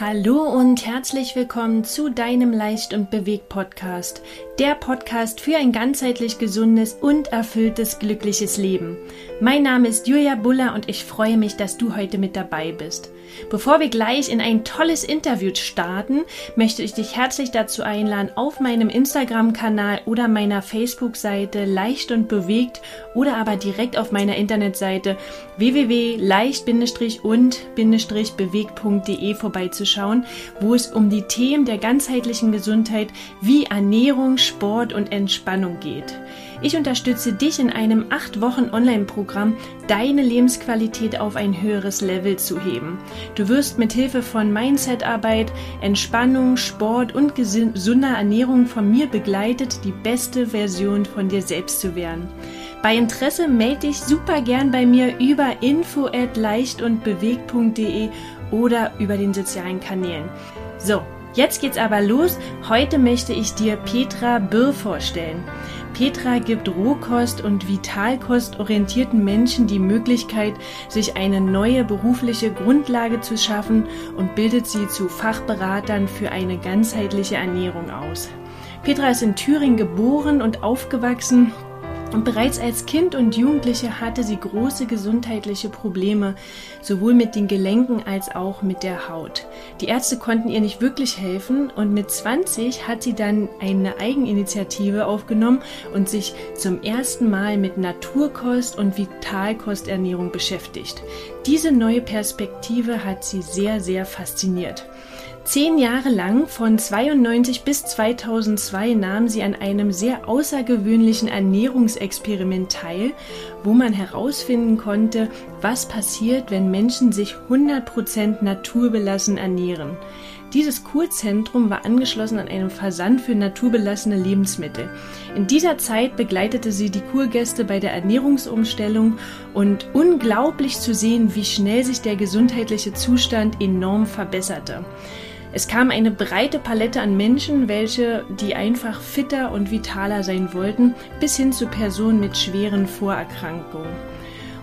Hallo und herzlich willkommen zu deinem Leicht und Bewegt Podcast, der Podcast für ein ganzheitlich gesundes und erfülltes glückliches Leben. Mein Name ist Julia Buller und ich freue mich, dass du heute mit dabei bist. Bevor wir gleich in ein tolles Interview starten, möchte ich dich herzlich dazu einladen, auf meinem Instagram-Kanal oder meiner Facebook-Seite leicht und bewegt oder aber direkt auf meiner Internetseite www.leicht-und-bewegt.de vorbeizuschauen, wo es um die Themen der ganzheitlichen Gesundheit wie Ernährung, Sport und Entspannung geht. Ich unterstütze dich in einem 8 Wochen Online-Programm, deine Lebensqualität auf ein höheres Level zu heben. Du wirst mit Hilfe von Mindset-Arbeit, Entspannung, Sport und gesunder Ernährung von mir begleitet, die beste Version von dir selbst zu werden. Bei Interesse melde dich super gern bei mir über info at leichtundbewegt.de oder über den sozialen Kanälen. So, jetzt geht's aber los. Heute möchte ich dir Petra Birr vorstellen. Petra gibt Rohkost- und Vitalkost orientierten Menschen die Möglichkeit, sich eine neue berufliche Grundlage zu schaffen und bildet sie zu Fachberatern für eine ganzheitliche Ernährung aus. Petra ist in Thüringen geboren und aufgewachsen und bereits als Kind und Jugendliche hatte sie große gesundheitliche Probleme, sowohl mit den Gelenken als auch mit der Haut. Die Ärzte konnten ihr nicht wirklich helfen und mit 20 hat sie dann eine Eigeninitiative aufgenommen und sich zum ersten Mal mit Naturkost und Vitalkosternährung beschäftigt. Diese neue Perspektive hat sie sehr, sehr fasziniert. Zehn Jahre lang, von 92 bis 2002, nahm sie an einem sehr außergewöhnlichen Ernährungsexperiment teil, wo man herausfinden konnte, was passiert, wenn Menschen sich 100% naturbelassen ernähren. Dieses Kurzentrum war angeschlossen an einen Versand für naturbelassene Lebensmittel. In dieser Zeit begleitete sie die Kurgäste bei der Ernährungsumstellung und unglaublich zu sehen, wie schnell sich der gesundheitliche Zustand enorm verbesserte. Es kam eine breite Palette an Menschen, welche die einfach fitter und vitaler sein wollten, bis hin zu Personen mit schweren Vorerkrankungen.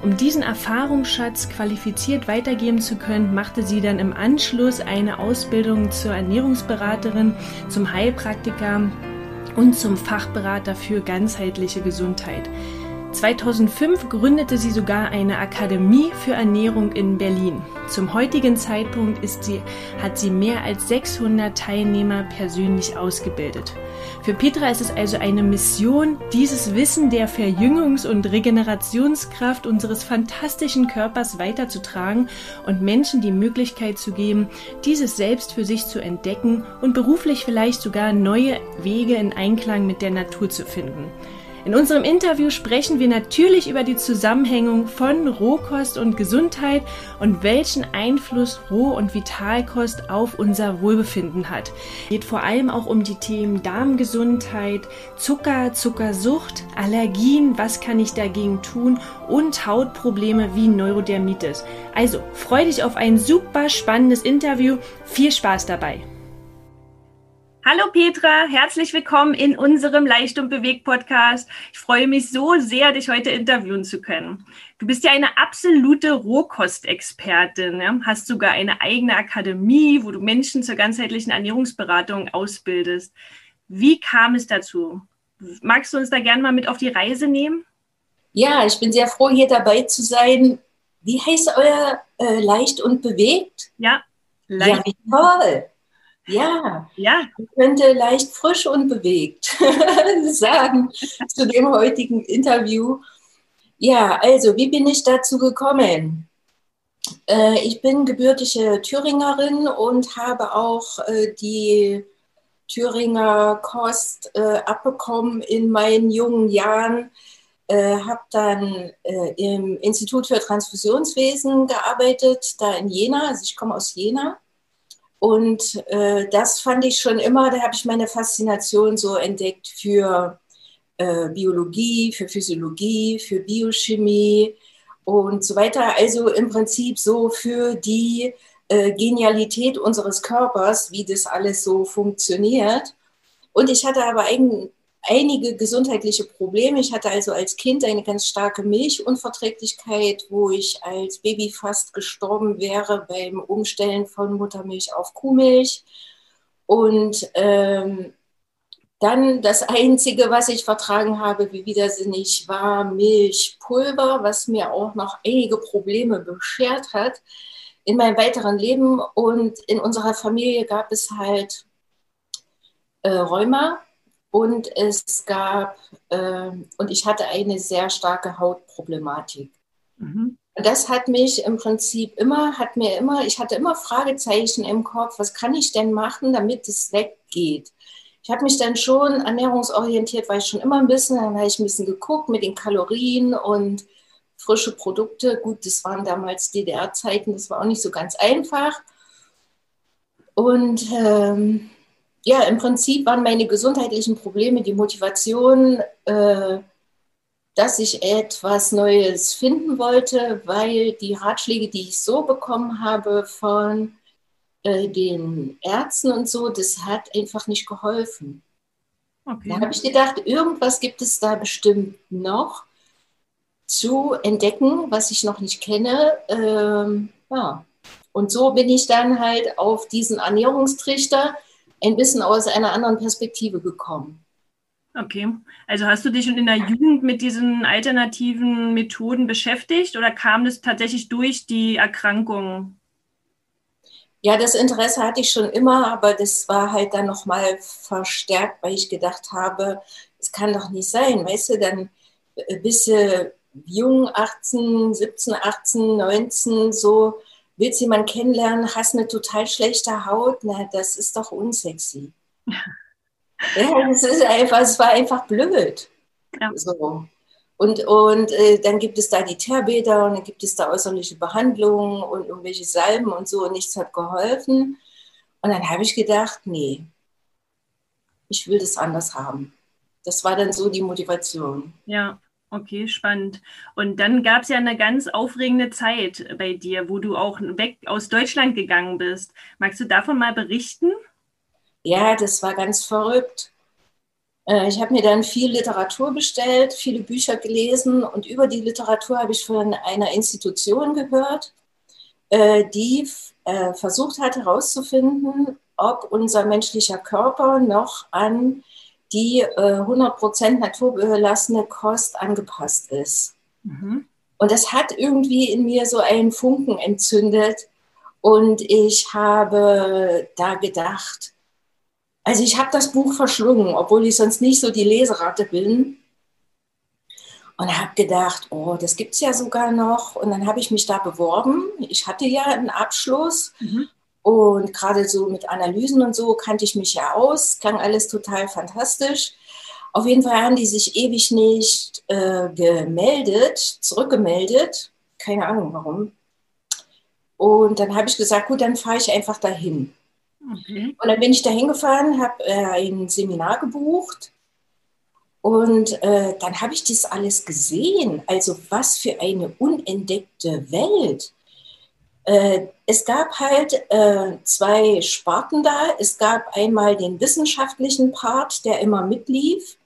Um diesen Erfahrungsschatz qualifiziert weitergeben zu können, machte sie dann im Anschluss eine Ausbildung zur Ernährungsberaterin, zum Heilpraktiker und zum Fachberater für ganzheitliche Gesundheit. 2005 gründete sie sogar eine Akademie für Ernährung in Berlin. Zum heutigen Zeitpunkt sie, hat sie mehr als 600 Teilnehmer persönlich ausgebildet. Für Petra ist es also eine Mission, dieses Wissen der Verjüngungs- und Regenerationskraft unseres fantastischen Körpers weiterzutragen und Menschen die Möglichkeit zu geben, dieses selbst für sich zu entdecken und beruflich vielleicht sogar neue Wege in Einklang mit der Natur zu finden. In unserem Interview sprechen wir natürlich über die Zusammenhängung von Rohkost und Gesundheit und welchen Einfluss Roh- und Vitalkost auf unser Wohlbefinden hat. Es geht vor allem auch um die Themen Darmgesundheit, Zucker, Zuckersucht, Allergien, was kann ich dagegen tun und Hautprobleme wie Neurodermitis. Also freu dich auf ein super spannendes Interview. Viel Spaß dabei! Hallo Petra, herzlich willkommen in unserem Leicht und Bewegt Podcast. Ich freue mich so sehr, dich heute interviewen zu können. Du bist ja eine absolute Rohkostexpertin, ja? hast sogar eine eigene Akademie, wo du Menschen zur ganzheitlichen Ernährungsberatung ausbildest. Wie kam es dazu? Magst du uns da gerne mal mit auf die Reise nehmen? Ja, ich bin sehr froh, hier dabei zu sein. Wie heißt euer äh, Leicht und Bewegt? Ja, leicht. Ja, toll. Ja, ja. Ich könnte leicht frisch und bewegt sagen zu dem heutigen Interview. Ja, also, wie bin ich dazu gekommen? Äh, ich bin gebürtige Thüringerin und habe auch äh, die Thüringer Kost äh, abbekommen in meinen jungen Jahren. Habe dann im Institut für Transfusionswesen gearbeitet, da in Jena. Also ich komme aus Jena und äh, das fand ich schon immer, da habe ich meine Faszination so entdeckt für äh, Biologie, für Physiologie, für Biochemie und so weiter. Also im Prinzip so für die äh, Genialität unseres Körpers, wie das alles so funktioniert. Und ich hatte aber ein, einige gesundheitliche Probleme. Ich hatte also als Kind eine ganz starke Milchunverträglichkeit, wo ich als Baby fast gestorben wäre beim Umstellen von Muttermilch auf Kuhmilch. Und ähm, dann das Einzige, was ich vertragen habe, wie widersinnig, war Milchpulver, was mir auch noch einige Probleme beschert hat in meinem weiteren Leben. Und in unserer Familie gab es halt äh, Rheuma und es gab, äh, und ich hatte eine sehr starke Hautproblematik. Mhm. Und das hat mich im Prinzip immer, hat mir immer, ich hatte immer Fragezeichen im Kopf, was kann ich denn machen, damit es weggeht? Ich habe mich dann schon ernährungsorientiert, weil ich schon immer ein bisschen, dann habe ich ein bisschen geguckt mit den Kalorien und frische Produkte. Gut, das waren damals DDR-Zeiten, das war auch nicht so ganz einfach. Und ähm, ja, im Prinzip waren meine gesundheitlichen Probleme die Motivation, äh, dass ich etwas Neues finden wollte, weil die Ratschläge, die ich so bekommen habe von äh, den Ärzten und so, das hat einfach nicht geholfen. Okay. Da habe ich gedacht, irgendwas gibt es da bestimmt noch zu entdecken, was ich noch nicht kenne. Ähm, ja. Und so bin ich dann halt auf diesen Ernährungstrichter ein bisschen aus einer anderen Perspektive gekommen. Okay, also hast du dich schon in der Jugend mit diesen alternativen Methoden beschäftigt oder kam das tatsächlich durch die Erkrankung? Ja, das Interesse hatte ich schon immer, aber das war halt dann nochmal verstärkt, weil ich gedacht habe, es kann doch nicht sein, weißt du, dann bist du jung, 18, 17, 18, 19, so, willst jemanden kennenlernen, hast eine total schlechte Haut, na, das ist doch unsexy. ja, das ist einfach, es war einfach blöd. Ja. So. Und, und äh, dann gibt es da die Teerbäder und dann gibt es da äußerliche Behandlungen und irgendwelche Salben und so und nichts hat geholfen. Und dann habe ich gedacht, nee, ich will das anders haben. Das war dann so die Motivation. Ja, okay, spannend. Und dann gab es ja eine ganz aufregende Zeit bei dir, wo du auch weg aus Deutschland gegangen bist. Magst du davon mal berichten? Ja, das war ganz verrückt. Äh, ich habe mir dann viel Literatur bestellt, viele Bücher gelesen und über die Literatur habe ich von einer Institution gehört, äh, die äh, versucht hat herauszufinden, ob unser menschlicher Körper noch an die 100% naturbelassene Kost angepasst ist. Mhm. Und das hat irgendwie in mir so einen Funken entzündet. Und ich habe da gedacht, also ich habe das Buch verschlungen, obwohl ich sonst nicht so die Leseratte bin. Und habe gedacht, oh, das gibt es ja sogar noch. Und dann habe ich mich da beworben. Ich hatte ja einen Abschluss. Mhm. Und gerade so mit Analysen und so kannte ich mich ja aus. Klang alles total fantastisch. Auf jeden Fall haben die sich ewig nicht äh, gemeldet, zurückgemeldet. Keine Ahnung warum. Und dann habe ich gesagt, gut, dann fahre ich einfach dahin. Okay. Und dann bin ich da hingefahren, habe äh, ein Seminar gebucht und äh, dann habe ich das alles gesehen. Also was für eine unentdeckte Welt. Äh, es gab halt äh, zwei Sparten da. Es gab einmal den wissenschaftlichen Part, der immer mitlief.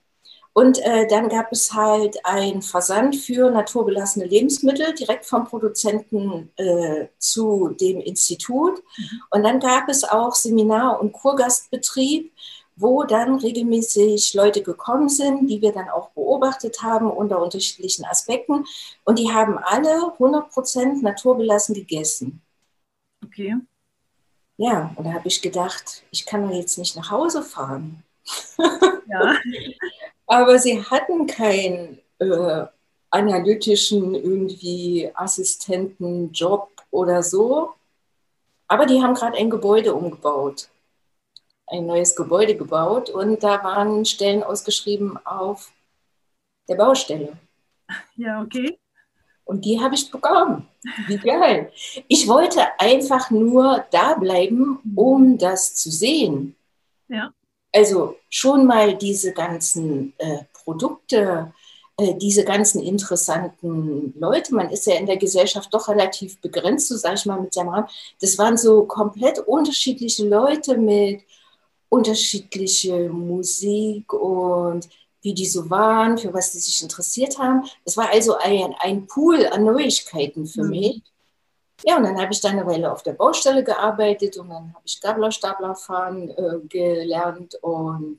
Und äh, dann gab es halt einen Versand für naturbelassene Lebensmittel direkt vom Produzenten äh, zu dem Institut. Mhm. Und dann gab es auch Seminar- und Kurgastbetrieb, wo dann regelmäßig Leute gekommen sind, die wir dann auch beobachtet haben unter unterschiedlichen Aspekten. Und die haben alle 100% naturbelassen gegessen. Okay. Ja, und da habe ich gedacht, ich kann doch jetzt nicht nach Hause fahren. Ja. Aber sie hatten keinen äh, analytischen irgendwie Assistentenjob oder so. Aber die haben gerade ein Gebäude umgebaut, ein neues Gebäude gebaut und da waren Stellen ausgeschrieben auf der Baustelle. Ja, okay. Und die habe ich bekommen. Wie geil. Ich wollte einfach nur da bleiben, um das zu sehen. Ja. Also schon mal diese ganzen äh, Produkte, äh, diese ganzen interessanten Leute, man ist ja in der Gesellschaft doch relativ begrenzt, so sage ich mal, mit seinem Rahmen. Das waren so komplett unterschiedliche Leute mit unterschiedlicher Musik und wie die so waren, für was die sich interessiert haben. Das war also ein, ein Pool an Neuigkeiten für mhm. mich. Ja, und dann habe ich dann eine Weile auf der Baustelle gearbeitet und dann habe ich Gabler, fahren äh, gelernt und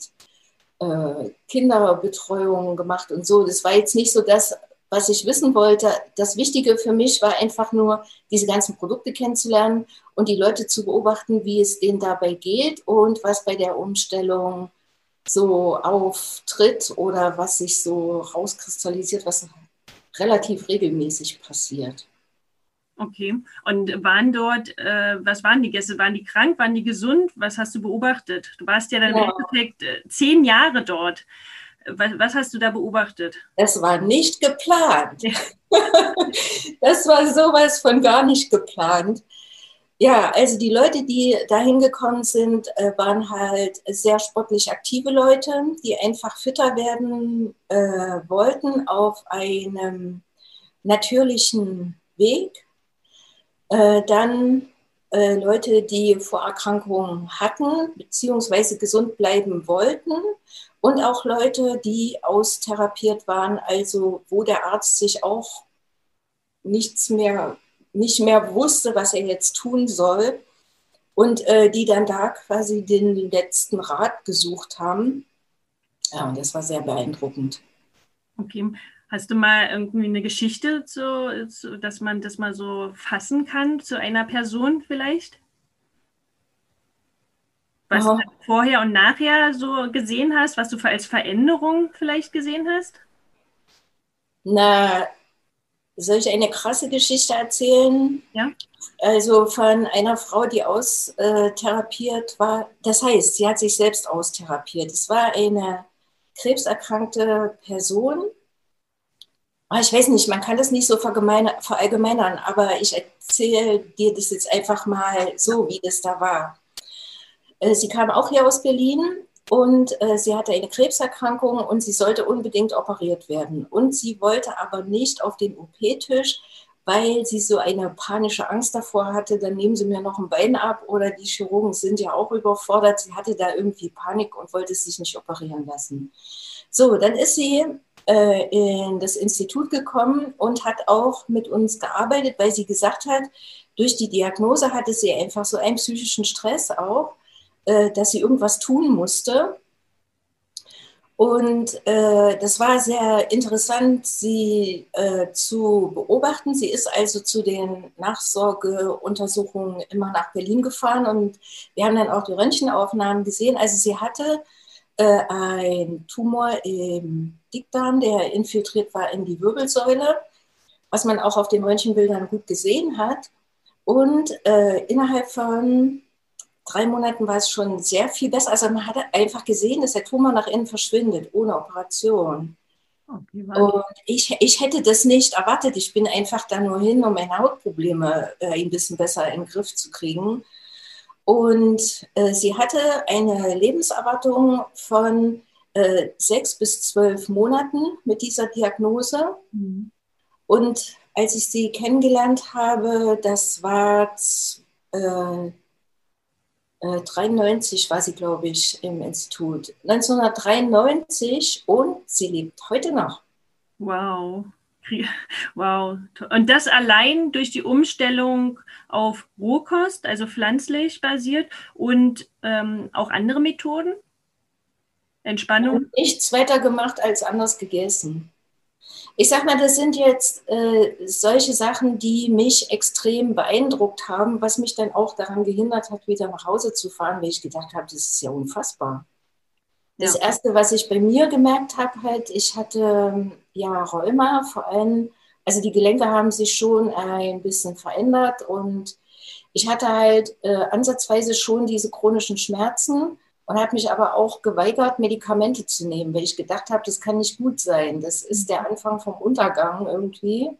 äh, Kinderbetreuung gemacht und so. Das war jetzt nicht so das, was ich wissen wollte. Das Wichtige für mich war einfach nur, diese ganzen Produkte kennenzulernen und die Leute zu beobachten, wie es denen dabei geht und was bei der Umstellung so auftritt oder was sich so rauskristallisiert, was relativ regelmäßig passiert. Okay. Und waren dort, äh, was waren die Gäste? Waren die krank? Waren die gesund? Was hast du beobachtet? Du warst ja dann ja. im Endeffekt äh, zehn Jahre dort. Was, was, hast du da beobachtet? Das war nicht geplant. das war sowas von gar nicht geplant. Ja, also die Leute, die da hingekommen sind, äh, waren halt sehr sportlich aktive Leute, die einfach fitter werden äh, wollten auf einem natürlichen Weg. Äh, dann äh, Leute, die Vorerkrankungen hatten, beziehungsweise gesund bleiben wollten. Und auch Leute, die austherapiert waren, also wo der Arzt sich auch nichts mehr nicht mehr wusste, was er jetzt tun soll. Und äh, die dann da quasi den letzten Rat gesucht haben. Ja, und das war sehr beeindruckend. Okay. Hast du mal irgendwie eine Geschichte, zu, dass man das mal so fassen kann zu einer Person vielleicht? Was oh. du vorher und nachher so gesehen hast, was du als Veränderung vielleicht gesehen hast? Na, soll ich eine krasse Geschichte erzählen? Ja. Also von einer Frau, die austherapiert war. Das heißt, sie hat sich selbst austherapiert. Es war eine krebserkrankte Person. Ah, ich weiß nicht, man kann das nicht so verallgemeinern, aber ich erzähle dir das jetzt einfach mal so, wie das da war. Äh, sie kam auch hier aus Berlin und äh, sie hatte eine Krebserkrankung und sie sollte unbedingt operiert werden. Und sie wollte aber nicht auf den OP-Tisch, weil sie so eine panische Angst davor hatte, dann nehmen sie mir noch ein Bein ab oder die Chirurgen sind ja auch überfordert. Sie hatte da irgendwie Panik und wollte sich nicht operieren lassen. So, dann ist sie äh, in das Institut gekommen und hat auch mit uns gearbeitet, weil sie gesagt hat, durch die Diagnose hatte sie einfach so einen psychischen Stress auch äh, dass sie irgendwas tun musste. Und äh, das war sehr interessant, sie äh, zu beobachten. Sie ist also zu den Nachsorgeuntersuchungen immer nach Berlin gefahren und wir haben dann auch die Röntgenaufnahmen gesehen. Also sie hatte äh, einen Tumor im Dickdarm, der infiltriert war in die Wirbelsäule, was man auch auf den Röntgenbildern gut gesehen hat. Und äh, innerhalb von drei Monaten war es schon sehr viel besser. Also man hat einfach gesehen, dass der Tumor nach innen verschwindet, ohne Operation. Okay, und ich, ich hätte das nicht erwartet. Ich bin einfach da nur hin, um meine Hautprobleme äh, ein bisschen besser in den Griff zu kriegen. Und äh, sie hatte eine Lebenserwartung von äh, sechs bis zwölf Monaten mit dieser Diagnose. Mhm. Und als ich sie kennengelernt habe, das war äh, 93 äh, war sie, glaube ich, im Institut. 1993 und sie lebt heute noch. Wow. Wow. Und das allein durch die Umstellung auf Rohkost, also pflanzlich basiert und ähm, auch andere Methoden? Entspannung? Nichts weiter gemacht als anders gegessen ich sag mal, das sind jetzt äh, solche Sachen, die mich extrem beeindruckt haben, was mich dann auch daran gehindert hat, wieder nach Hause zu fahren, weil ich gedacht habe, das ist ja unfassbar. Das ja. Erste, was ich bei mir gemerkt habe, halt, ich hatte ja Rheuma, vor allem, also die Gelenke haben sich schon ein bisschen verändert und ich hatte halt äh, ansatzweise schon diese chronischen Schmerzen und habe mich aber auch geweigert, Medikamente zu nehmen, weil ich gedacht habe, das kann nicht gut sein. Das ist der Anfang vom Untergang irgendwie.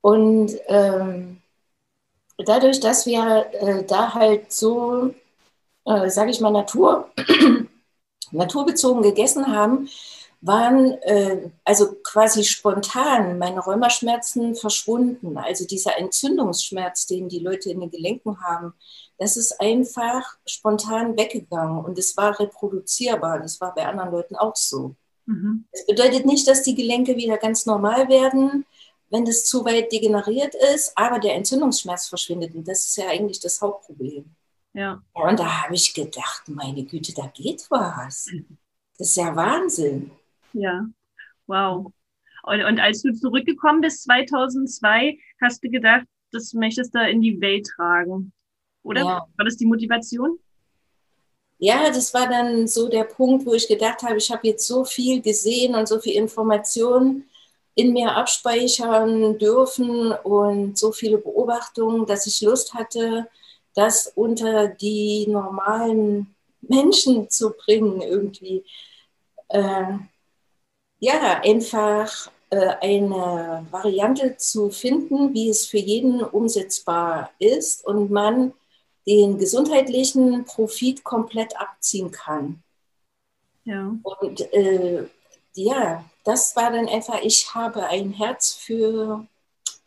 Und ähm, dadurch, dass wir äh, da halt so, äh, sage ich mal, Natur, naturbezogen gegessen haben, waren äh, also quasi spontan meine Rheumaschmerzen verschwunden. Also dieser Entzündungsschmerz, den die Leute in den Gelenken haben, das ist einfach spontan weggegangen und es war reproduzierbar. Das war bei anderen Leuten auch so. Mhm. Das bedeutet nicht, dass die Gelenke wieder ganz normal werden, wenn das zu weit degeneriert ist, aber der Entzündungsschmerz verschwindet und das ist ja eigentlich das Hauptproblem. Ja. Und da habe ich gedacht, meine Güte, da geht was. Das ist ja Wahnsinn. Ja, wow. Und, und als du zurückgekommen bist 2002, hast du gedacht, das möchtest du in die Welt tragen. Oder? Ja. War das die Motivation? Ja, das war dann so der Punkt, wo ich gedacht habe, ich habe jetzt so viel gesehen und so viel Informationen in mir abspeichern dürfen und so viele Beobachtungen, dass ich Lust hatte, das unter die normalen Menschen zu bringen, irgendwie. Äh, ja, einfach äh, eine Variante zu finden, wie es für jeden umsetzbar ist und man den gesundheitlichen Profit komplett abziehen kann. Ja. Und äh, ja, das war dann einfach, ich habe ein Herz für,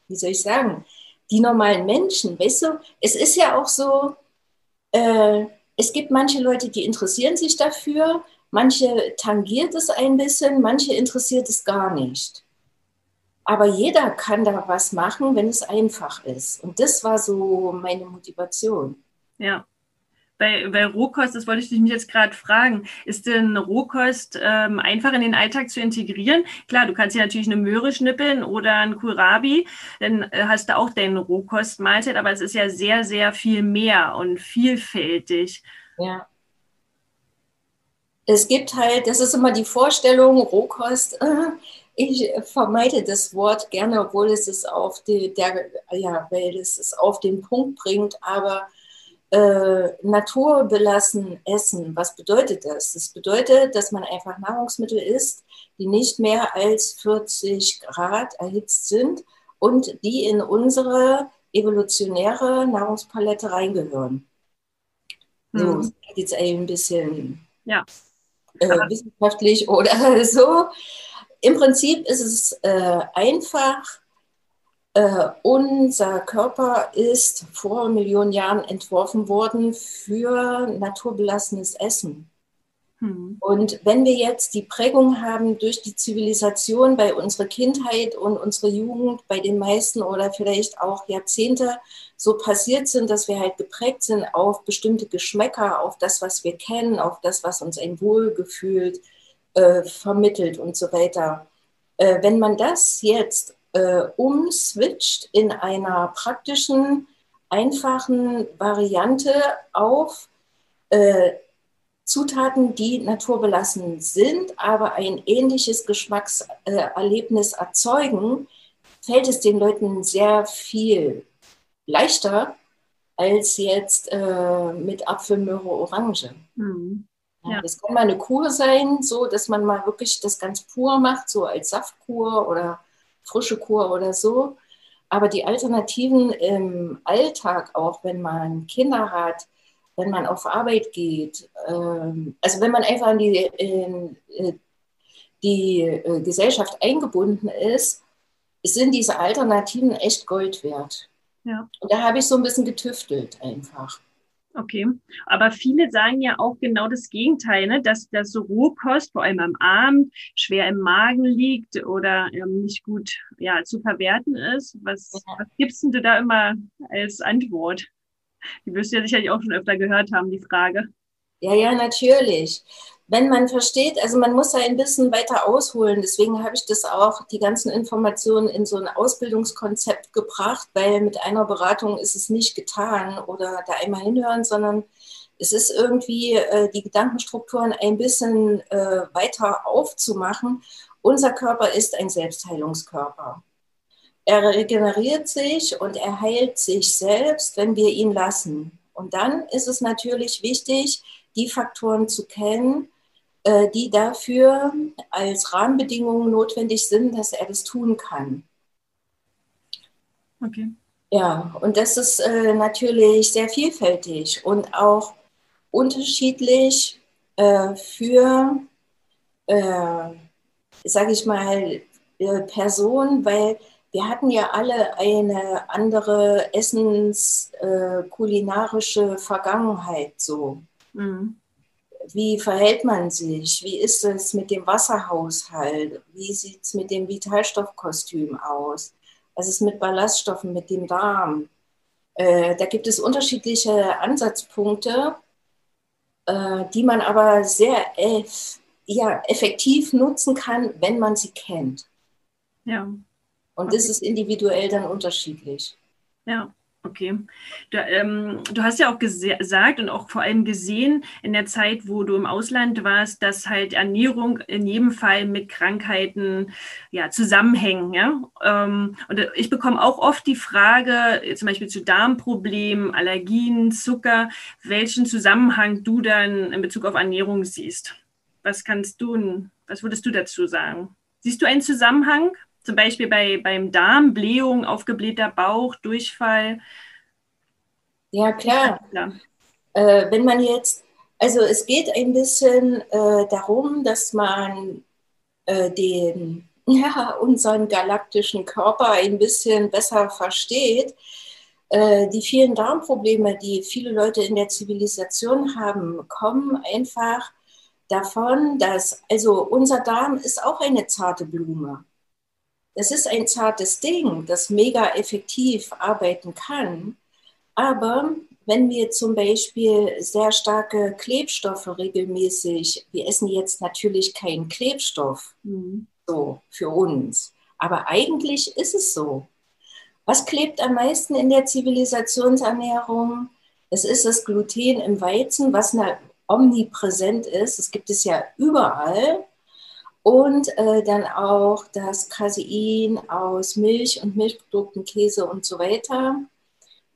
wie soll ich sagen, die normalen Menschen. Weißt du, es ist ja auch so, äh, es gibt manche Leute, die interessieren sich dafür, manche tangiert es ein bisschen, manche interessiert es gar nicht. Aber jeder kann da was machen, wenn es einfach ist. Und das war so meine Motivation. Ja. Bei, bei Rohkost, das wollte ich mich jetzt gerade fragen, ist denn Rohkost ähm, einfach in den Alltag zu integrieren? Klar, du kannst dir natürlich eine Möhre schnippeln oder ein Kohlrabi, dann äh, hast du auch deine Rohkostmahlzeit, aber es ist ja sehr, sehr viel mehr und vielfältig. Ja. Es gibt halt, das ist immer die Vorstellung, Rohkost, äh, ich vermeide das Wort gerne, obwohl es es auf die, der, ja, weil es es auf den Punkt bringt, aber äh, naturbelassen essen, was bedeutet das? Das bedeutet, dass man einfach Nahrungsmittel isst, die nicht mehr als 40 Grad erhitzt sind und die in unsere evolutionäre Nahrungspalette reingehören. So, mhm. jetzt ein bisschen ja. Äh, wissenschaftlich oder so. Im Prinzip ist es äh, einfach äh, unser Körper ist vor Millionen Jahren entworfen worden für naturbelassenes Essen. Hm. Und wenn wir jetzt die Prägung haben durch die Zivilisation bei unserer Kindheit und unserer Jugend, bei den meisten oder vielleicht auch Jahrzehnte so passiert sind, dass wir halt geprägt sind auf bestimmte Geschmäcker, auf das, was wir kennen, auf das, was uns ein Wohlgefühl äh, vermittelt und so weiter. Äh, wenn man das jetzt äh, umswitcht in einer praktischen, einfachen Variante auf äh, Zutaten, die naturbelassen sind, aber ein ähnliches Geschmackserlebnis erzeugen, fällt es den Leuten sehr viel leichter als jetzt äh, mit Apfelmöhre Orange. Mhm. Ja. Das kann mal eine Kur sein, so dass man mal wirklich das ganz pur macht, so als Saftkur oder frische Kur oder so. Aber die Alternativen im Alltag, auch wenn man Kinder hat, wenn man auf Arbeit geht, ähm, also wenn man einfach in die, in, äh, die äh, Gesellschaft eingebunden ist, sind diese Alternativen echt Gold wert. Ja. Und da habe ich so ein bisschen getüftelt einfach. Okay, aber viele sagen ja auch genau das Gegenteil, ne? dass, dass so Rohkost vor allem am Abend schwer im Magen liegt oder ähm, nicht gut ja, zu verwerten ist. Was, ja. was gibst du da immer als Antwort? Die wirst du ja sicherlich auch schon öfter gehört haben, die Frage. Ja, ja, natürlich wenn man versteht, also man muss da ein bisschen weiter ausholen. Deswegen habe ich das auch, die ganzen Informationen in so ein Ausbildungskonzept gebracht, weil mit einer Beratung ist es nicht getan oder da einmal hinhören, sondern es ist irgendwie äh, die Gedankenstrukturen ein bisschen äh, weiter aufzumachen. Unser Körper ist ein Selbstheilungskörper. Er regeneriert sich und er heilt sich selbst, wenn wir ihn lassen. Und dann ist es natürlich wichtig, die Faktoren zu kennen, äh, die dafür als Rahmenbedingungen notwendig sind, dass er das tun kann. Okay. Ja, und das ist äh, natürlich sehr vielfältig und auch unterschiedlich äh, für, äh, sage ich mal, Personen, weil wir hatten ja alle eine andere essenskulinarische äh, Vergangenheit so. Mhm wie verhält man sich? Wie ist es mit dem Wasserhaushalt? Wie sieht es mit dem Vitalstoffkostüm aus? Was ist mit Ballaststoffen, mit dem Darm? Äh, da gibt es unterschiedliche Ansatzpunkte, äh, die man aber sehr eff ja, effektiv nutzen kann, wenn man sie kennt. Ja. Und okay. das ist individuell dann unterschiedlich. Ja. Okay. Du, ähm, du, hast ja auch gesagt und auch vor allem gesehen in der Zeit, wo du im Ausland warst, dass halt Ernährung in jedem Fall mit Krankheiten ja, zusammenhängen. Ja? Ähm, und ich bekomme auch oft die Frage, zum Beispiel zu Darmproblemen, Allergien, Zucker, welchen Zusammenhang du dann in Bezug auf Ernährung siehst. Was kannst du, was würdest du dazu sagen? Siehst du einen Zusammenhang? Zum Beispiel bei, beim Darm, Blähung, aufgeblähter Bauch, Durchfall. Ja, klar. Ja. Äh, wenn man jetzt, also es geht ein bisschen äh, darum, dass man äh, den, ja, unseren galaktischen Körper ein bisschen besser versteht. Äh, die vielen Darmprobleme, die viele Leute in der Zivilisation haben, kommen einfach davon, dass, also unser Darm ist auch eine zarte Blume. Das ist ein zartes Ding, das mega effektiv arbeiten kann. Aber wenn wir zum Beispiel sehr starke Klebstoffe regelmäßig, wir essen jetzt natürlich keinen Klebstoff mhm. so für uns, aber eigentlich ist es so. Was klebt am meisten in der Zivilisationsernährung? Es ist das Gluten im Weizen, was omnipräsent ist. Es gibt es ja überall. Und äh, dann auch das Casein aus Milch und Milchprodukten, Käse und so weiter,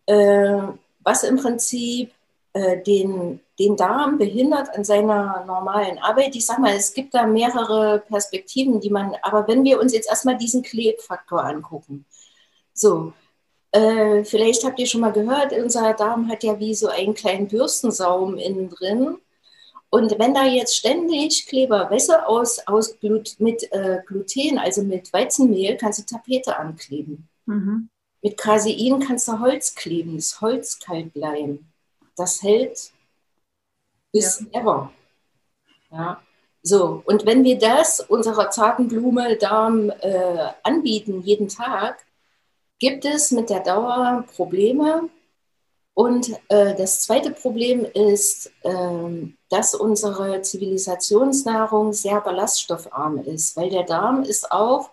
äh, was im Prinzip äh, den, den Darm behindert an seiner normalen Arbeit. Ich sage mal, es gibt da mehrere Perspektiven, die man, aber wenn wir uns jetzt erstmal diesen Klebfaktor angucken, so, äh, vielleicht habt ihr schon mal gehört, unser Darm hat ja wie so einen kleinen Bürstensaum innen drin. Und wenn da jetzt ständig Kleberwässer aus, aus Glut, mit äh, Gluten, also mit Weizenmehl, kannst du Tapete ankleben. Mhm. Mit Casein kannst du Holz kleben, das Holz kalt bleiben. Das hält bis ja. ever. Ja. So, und wenn wir das unserer zarten Blume Darm äh, anbieten, jeden Tag, gibt es mit der Dauer Probleme, und äh, das zweite Problem ist, äh, dass unsere Zivilisationsnahrung sehr ballaststoffarm ist, weil der Darm ist auch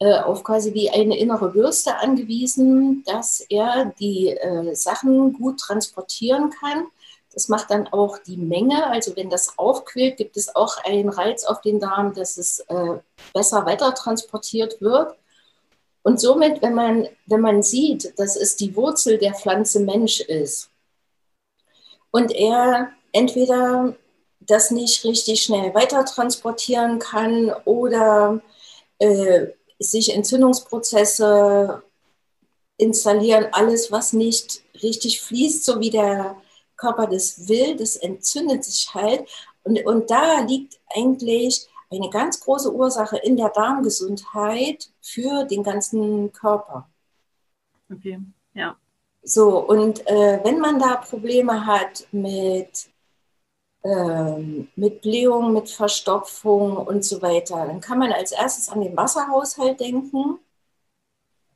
äh, auf quasi wie eine innere Bürste angewiesen, dass er die äh, Sachen gut transportieren kann. Das macht dann auch die Menge. Also wenn das aufquillt, gibt es auch einen Reiz auf den Darm, dass es äh, besser weiter transportiert wird. Und somit, wenn man, wenn man sieht, dass es die Wurzel der Pflanze Mensch ist und er entweder das nicht richtig schnell weiter transportieren kann oder äh, sich Entzündungsprozesse installieren, alles, was nicht richtig fließt, so wie der Körper das will, das entzündet sich halt. Und, und da liegt eigentlich eine ganz große Ursache in der Darmgesundheit für den ganzen Körper. Okay, ja. So, und äh, wenn man da Probleme hat mit, ähm, mit Blähung, mit Verstopfung und so weiter, dann kann man als erstes an den Wasserhaushalt denken,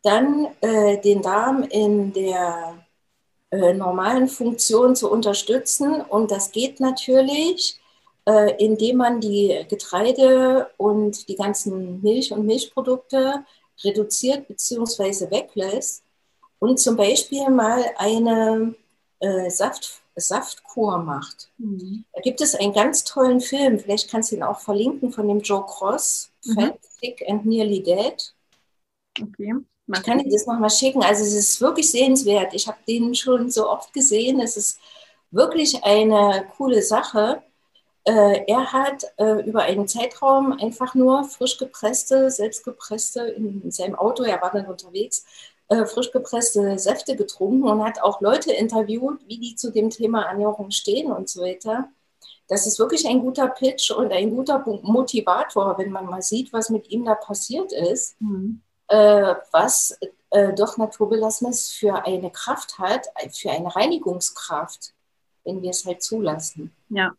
dann äh, den Darm in der äh, normalen Funktion zu unterstützen. Und das geht natürlich äh, indem man die Getreide und die ganzen Milch- und Milchprodukte reduziert bzw. weglässt und zum Beispiel mal eine äh, Saft, Saftkur macht. Mhm. Da gibt es einen ganz tollen Film, vielleicht kannst du ihn auch verlinken, von dem Joe Cross, mhm. Fat, Thick and Nearly Dead. Okay. Ich kann dir das nochmal schicken. Also es ist wirklich sehenswert. Ich habe den schon so oft gesehen. Es ist wirklich eine coole Sache. Äh, er hat äh, über einen Zeitraum einfach nur frisch gepresste, selbstgepresste in, in seinem Auto, er war dann unterwegs, äh, frisch gepresste Säfte getrunken und hat auch Leute interviewt, wie die zu dem Thema Ernährung stehen und so weiter. Das ist wirklich ein guter Pitch und ein guter Motivator, wenn man mal sieht, was mit ihm da passiert ist, mhm. was doch Naturbelassenes für eine Kraft hat, für eine Reinigungskraft, wenn wir es halt zulassen. Ja,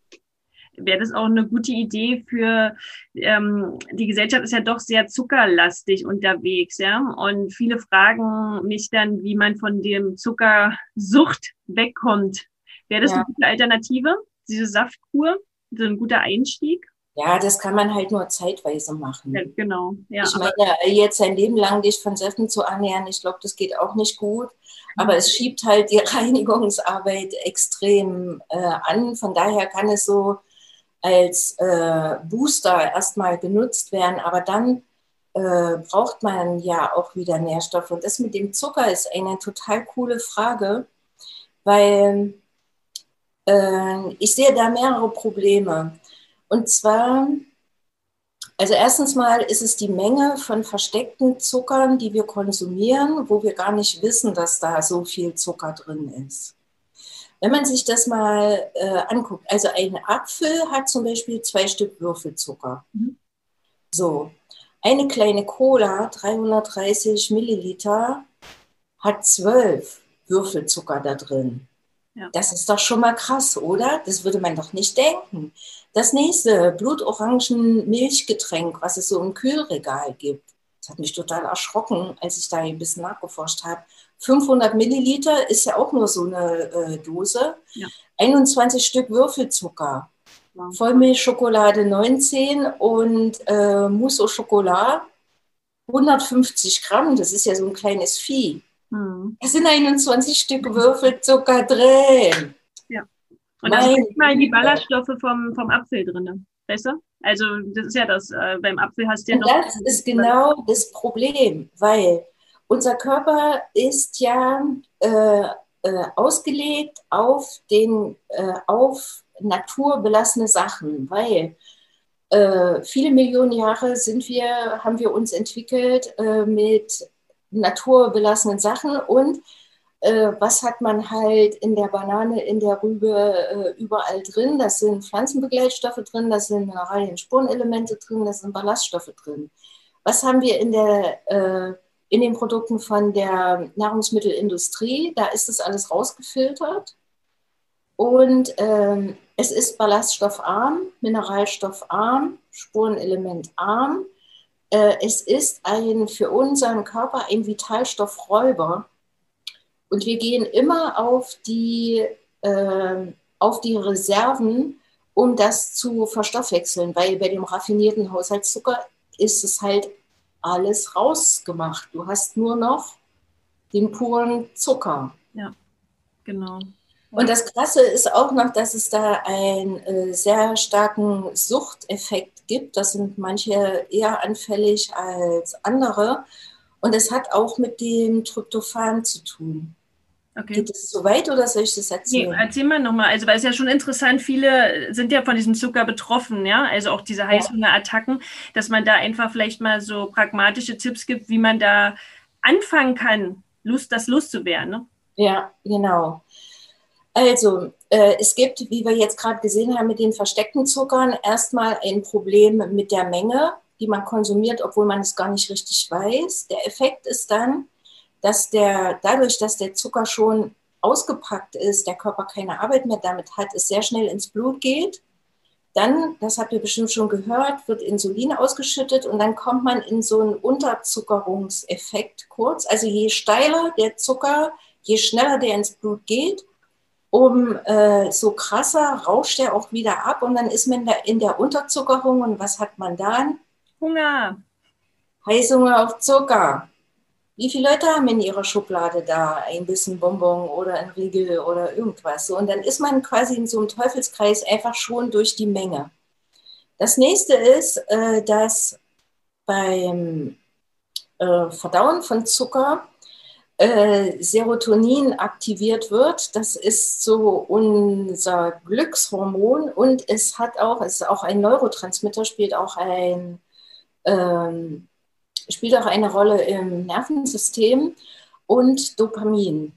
wäre das auch eine gute Idee für ähm, die Gesellschaft ist ja doch sehr zuckerlastig unterwegs, ja. Und viele fragen mich dann, wie man von dem Zuckersucht wegkommt. Wäre das ja. eine gute Alternative, diese Saftkur, so ein guter Einstieg? Ja, das kann man halt nur zeitweise machen. Ja, genau. Ja, ich meine, jetzt sein Leben lang dich von Säften zu ernähren, ich glaube, das geht auch nicht gut. Aber es schiebt halt die Reinigungsarbeit extrem äh, an. Von daher kann es so als äh, Booster erstmal genutzt werden. Aber dann äh, braucht man ja auch wieder Nährstoffe. Und das mit dem Zucker ist eine total coole Frage, weil äh, ich sehe da mehrere Probleme. Und zwar, also erstens mal ist es die Menge von versteckten Zuckern, die wir konsumieren, wo wir gar nicht wissen, dass da so viel Zucker drin ist. Wenn man sich das mal äh, anguckt, also ein Apfel hat zum Beispiel zwei Stück Würfelzucker. Mhm. So, eine kleine Cola, 330 Milliliter, hat zwölf Würfelzucker da drin. Ja. Das ist doch schon mal krass, oder? Das würde man doch nicht denken. Das nächste, Blutorangen-Milchgetränk, was es so im Kühlregal gibt. Das hat mich total erschrocken, als ich da ein bisschen nachgeforscht habe. 500 Milliliter ist ja auch nur so eine äh, Dose. Ja. 21 Stück Würfelzucker. Ja. Vollmilchschokolade 19 und äh, Mousse au Chocolat 150 Gramm. Das ist ja so ein kleines Vieh. Hm. Es sind 21 Stück Würfelzucker drin. Ja. Und dann ist mal die Ballaststoffe vom, vom Apfel drin. Besser? Also, das ist ja das, äh, beim Apfel hast du ja noch. Das ist genau das Problem, weil unser Körper ist ja äh, äh, ausgelegt auf, den, äh, auf naturbelassene Sachen, weil äh, viele Millionen Jahre sind wir, haben wir uns entwickelt äh, mit naturbelassenen Sachen und was hat man halt in der Banane, in der Rübe äh, überall drin? Das sind Pflanzenbegleitstoffe drin, das sind Mineralien, Spurenelemente drin, das sind Ballaststoffe drin. Was haben wir in, der, äh, in den Produkten von der Nahrungsmittelindustrie? Da ist das alles rausgefiltert. Und ähm, es ist ballaststoffarm, mineralstoffarm, spurenelementarm äh, es ist ein für unseren Körper ein Vitalstoffräuber. Und wir gehen immer auf die, äh, auf die Reserven, um das zu verstoffwechseln, weil bei dem raffinierten Haushaltszucker ist es halt alles rausgemacht. Du hast nur noch den puren Zucker. Ja, genau. Und das Krasse ist auch noch, dass es da einen äh, sehr starken Suchteffekt gibt. Das sind manche eher anfällig als andere. Und es hat auch mit dem Tryptophan zu tun. Okay. Geht es so weit oder soll ich das erzählen? Nee, erzähl mal nochmal. Also, weil es ja schon interessant, viele sind ja von diesem Zucker betroffen, ja. Also auch diese Heißhungerattacken, dass man da einfach vielleicht mal so pragmatische Tipps gibt, wie man da anfangen kann, Lust, das loszuwerden. Ne? Ja, genau. Also, äh, es gibt, wie wir jetzt gerade gesehen haben, mit den versteckten Zuckern erstmal ein Problem mit der Menge, die man konsumiert, obwohl man es gar nicht richtig weiß. Der Effekt ist dann, dass der, dadurch, dass der Zucker schon ausgepackt ist, der Körper keine Arbeit mehr damit hat, es sehr schnell ins Blut geht. Dann, das habt ihr bestimmt schon gehört, wird Insulin ausgeschüttet und dann kommt man in so einen Unterzuckerungseffekt kurz. Also je steiler der Zucker, je schneller der ins Blut geht, um äh, so krasser rauscht er auch wieder ab und dann ist man da in der Unterzuckerung und was hat man dann? Hunger. Heißhunger auf Zucker. Wie viele Leute haben in ihrer Schublade da ein bisschen Bonbon oder ein Riegel oder irgendwas? Und dann ist man quasi in so einem Teufelskreis einfach schon durch die Menge. Das nächste ist, äh, dass beim äh, Verdauen von Zucker äh, Serotonin aktiviert wird. Das ist so unser Glückshormon und es hat auch, es ist auch ein Neurotransmitter, spielt auch ein ähm, spielt auch eine Rolle im Nervensystem und Dopamin.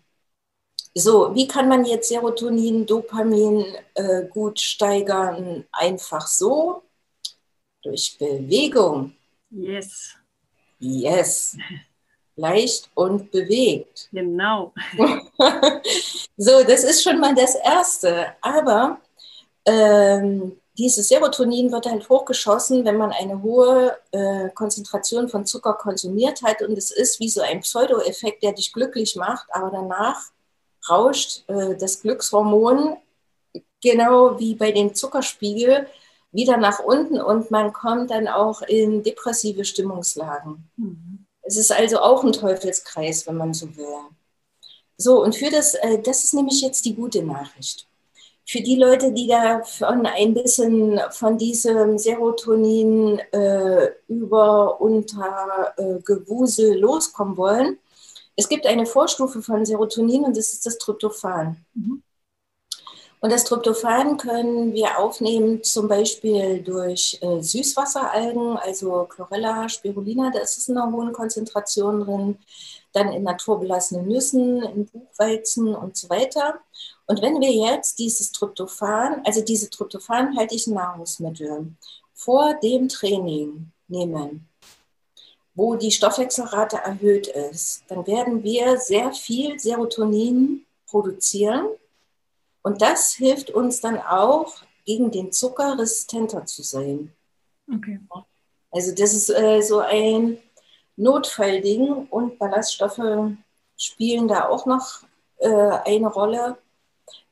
So, wie kann man jetzt Serotonin, Dopamin äh, gut steigern? Einfach so durch Bewegung. Yes. Yes leicht und bewegt. Genau. so, das ist schon mal das Erste. Aber ähm, dieses Serotonin wird halt hochgeschossen, wenn man eine hohe äh, Konzentration von Zucker konsumiert hat. Und es ist wie so ein Pseudo-Effekt, der dich glücklich macht, aber danach rauscht äh, das Glückshormon genau wie bei dem Zuckerspiegel wieder nach unten und man kommt dann auch in depressive Stimmungslagen. Mhm. Es ist also auch ein Teufelskreis, wenn man so will. So, und für das, äh, das ist nämlich jetzt die gute Nachricht für die Leute, die da von ein bisschen von diesem Serotonin äh, über unter äh, Gewusel loskommen wollen, es gibt eine Vorstufe von Serotonin und das ist das Tryptophan. Mhm. Und das Tryptophan können wir aufnehmen zum Beispiel durch äh, Süßwasseralgen, also Chlorella, Spirulina, da ist es in einer hohen Konzentration drin, dann in naturbelassenen Nüssen, in Buchweizen und so weiter. Und wenn wir jetzt dieses Tryptophan, also diese tryptophanhaltigen Nahrungsmittel vor dem Training nehmen, wo die Stoffwechselrate erhöht ist, dann werden wir sehr viel Serotonin produzieren. Und das hilft uns dann auch, gegen den Zucker resistenter zu sein. Okay. Also das ist äh, so ein Notfallding und Ballaststoffe spielen da auch noch äh, eine Rolle.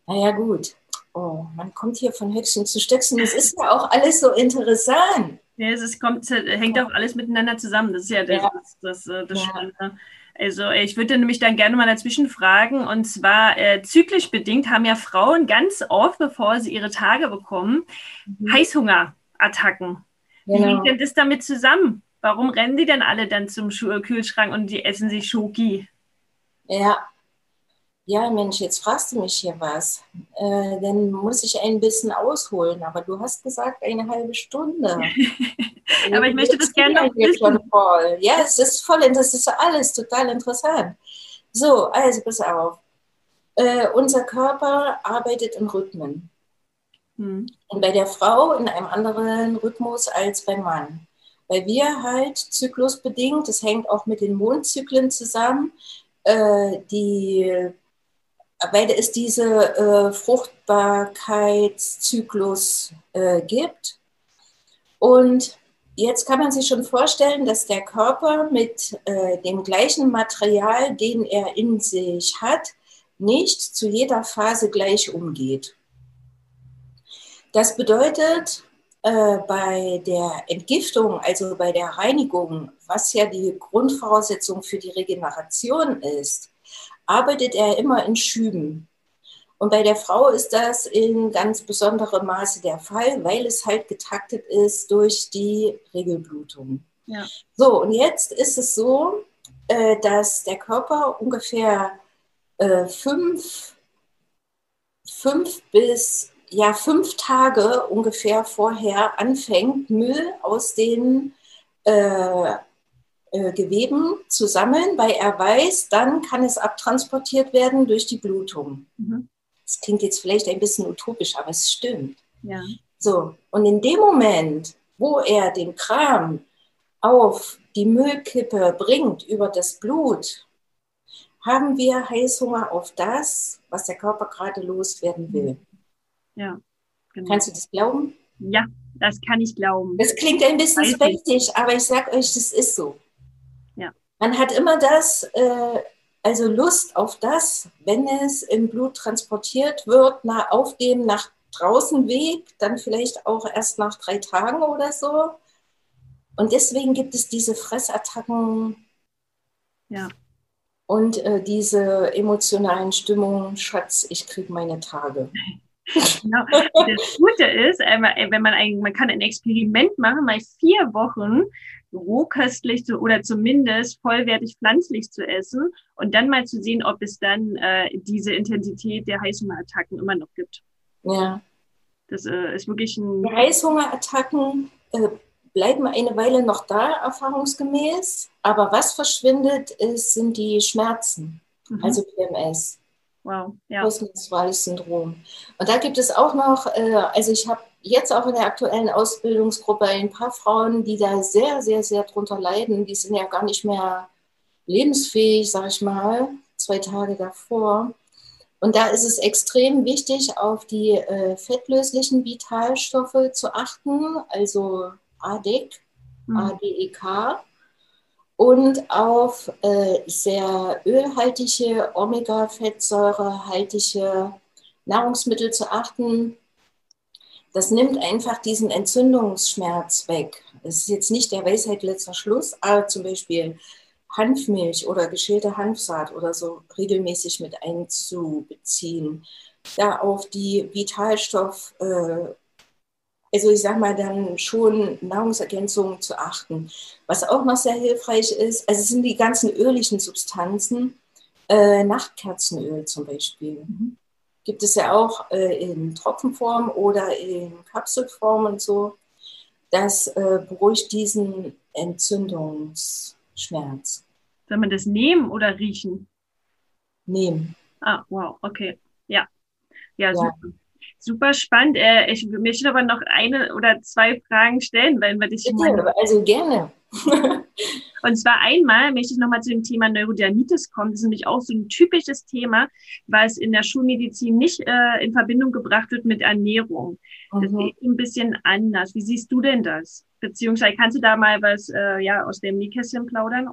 Naja, gut. Oh, man kommt hier von Höchstchen zu Stöckchen. Das ist ja auch alles so interessant. Ja, es kommt, hängt auch alles miteinander zusammen. Das ist ja das, ja. das, das, äh, das ja. Spannende. Also ich würde nämlich dann gerne mal dazwischen fragen, und zwar äh, zyklisch bedingt haben ja Frauen ganz oft, bevor sie ihre Tage bekommen, mhm. Heißhungerattacken. Genau. Wie hängt denn das damit zusammen? Warum rennen die denn alle dann zum Kühlschrank und die essen sich Schoki? Ja, ja, Mensch, jetzt fragst du mich hier was. Äh, dann muss ich ein bisschen ausholen. Aber du hast gesagt, eine halbe Stunde. aber ich möchte das gerne noch wissen. Voll. Ja, es ist voll, das ist alles total interessant. So, also pass auf. Äh, unser Körper arbeitet in Rhythmen. Hm. Und bei der Frau in einem anderen Rhythmus als beim Mann. Weil wir halt zyklusbedingt, das hängt auch mit den Mondzyklen zusammen, äh, die weil es diese äh, Fruchtbarkeitszyklus äh, gibt. Und jetzt kann man sich schon vorstellen, dass der Körper mit äh, dem gleichen Material, den er in sich hat, nicht zu jeder Phase gleich umgeht. Das bedeutet, äh, bei der Entgiftung, also bei der Reinigung, was ja die Grundvoraussetzung für die Regeneration ist, arbeitet er immer in Schüben. Und bei der Frau ist das in ganz besonderem Maße der Fall, weil es halt getaktet ist durch die Regelblutung. Ja. So, und jetzt ist es so, äh, dass der Körper ungefähr äh, fünf, fünf bis ja, fünf Tage ungefähr vorher anfängt, Müll aus den äh, äh, Geweben zu sammeln, weil er weiß, dann kann es abtransportiert werden durch die Blutung. Mhm. Das klingt jetzt vielleicht ein bisschen utopisch, aber es stimmt. Ja. So, und in dem Moment, wo er den Kram auf die Müllkippe bringt über das Blut, haben wir Heißhunger auf das, was der Körper gerade loswerden will. Ja. Genau. Kannst du das glauben? Ja, das kann ich glauben. Das klingt ein bisschen spacig, aber ich sage euch, das ist so man hat immer das, äh, also Lust auf das, wenn es im Blut transportiert wird, na, auf dem nach draußen Weg, dann vielleicht auch erst nach drei Tagen oder so. Und deswegen gibt es diese Fressattacken ja. und äh, diese emotionalen Stimmungen, Schatz, ich kriege meine Tage. Genau. Das Gute ist, äh, wenn man ein, man kann ein Experiment machen, mal vier Wochen rohköstlich zu, oder zumindest vollwertig pflanzlich zu essen und dann mal zu sehen, ob es dann äh, diese Intensität der Heißhungerattacken immer noch gibt. Ja. Das äh, ist wirklich ein. Die Heißhungerattacken äh, bleiben eine Weile noch da, erfahrungsgemäß. Aber was verschwindet, ist, sind die Schmerzen, mhm. also PMS. Wow, ja. Postmenstruales Syndrom. Und da gibt es auch noch, äh, also ich habe jetzt auch in der aktuellen Ausbildungsgruppe ein paar Frauen, die da sehr, sehr, sehr drunter leiden. Die sind ja gar nicht mehr lebensfähig, sag ich mal, zwei Tage davor. Und da ist es extrem wichtig, auf die äh, fettlöslichen Vitalstoffe zu achten, also ADEC, mhm. ADEK und auf äh, sehr ölhaltige, Omega-Fettsäurehaltige Nahrungsmittel zu achten. Das nimmt einfach diesen Entzündungsschmerz weg. Das ist jetzt nicht der Weisheit letzter Schluss, aber zum Beispiel Hanfmilch oder geschälte Hanfsaat oder so regelmäßig mit einzubeziehen. Da auf die Vitalstoff, äh, also ich sag mal dann schon Nahrungsergänzungen zu achten. Was auch noch sehr hilfreich ist, also sind die ganzen öligen Substanzen, äh, Nachtkerzenöl zum Beispiel. Mhm. Gibt es ja auch äh, in Tropfenform oder in Kapselform und so. Das äh, beruhigt diesen Entzündungsschmerz. Soll man das nehmen oder riechen? Nehmen. Ah, wow, okay. Ja. Ja, ja. super. Super spannend. Äh, ich möchte aber noch eine oder zwei Fragen stellen, weil wir dich Bitte, also gerne. Und zwar einmal möchte ich nochmal zu dem Thema Neurodermitis kommen. Das ist nämlich auch so ein typisches Thema, was in der Schulmedizin nicht äh, in Verbindung gebracht wird mit Ernährung. Das mhm. ist ein bisschen anders. Wie siehst du denn das? Beziehungsweise kannst du da mal was äh, ja, aus dem Nähkästchen plaudern?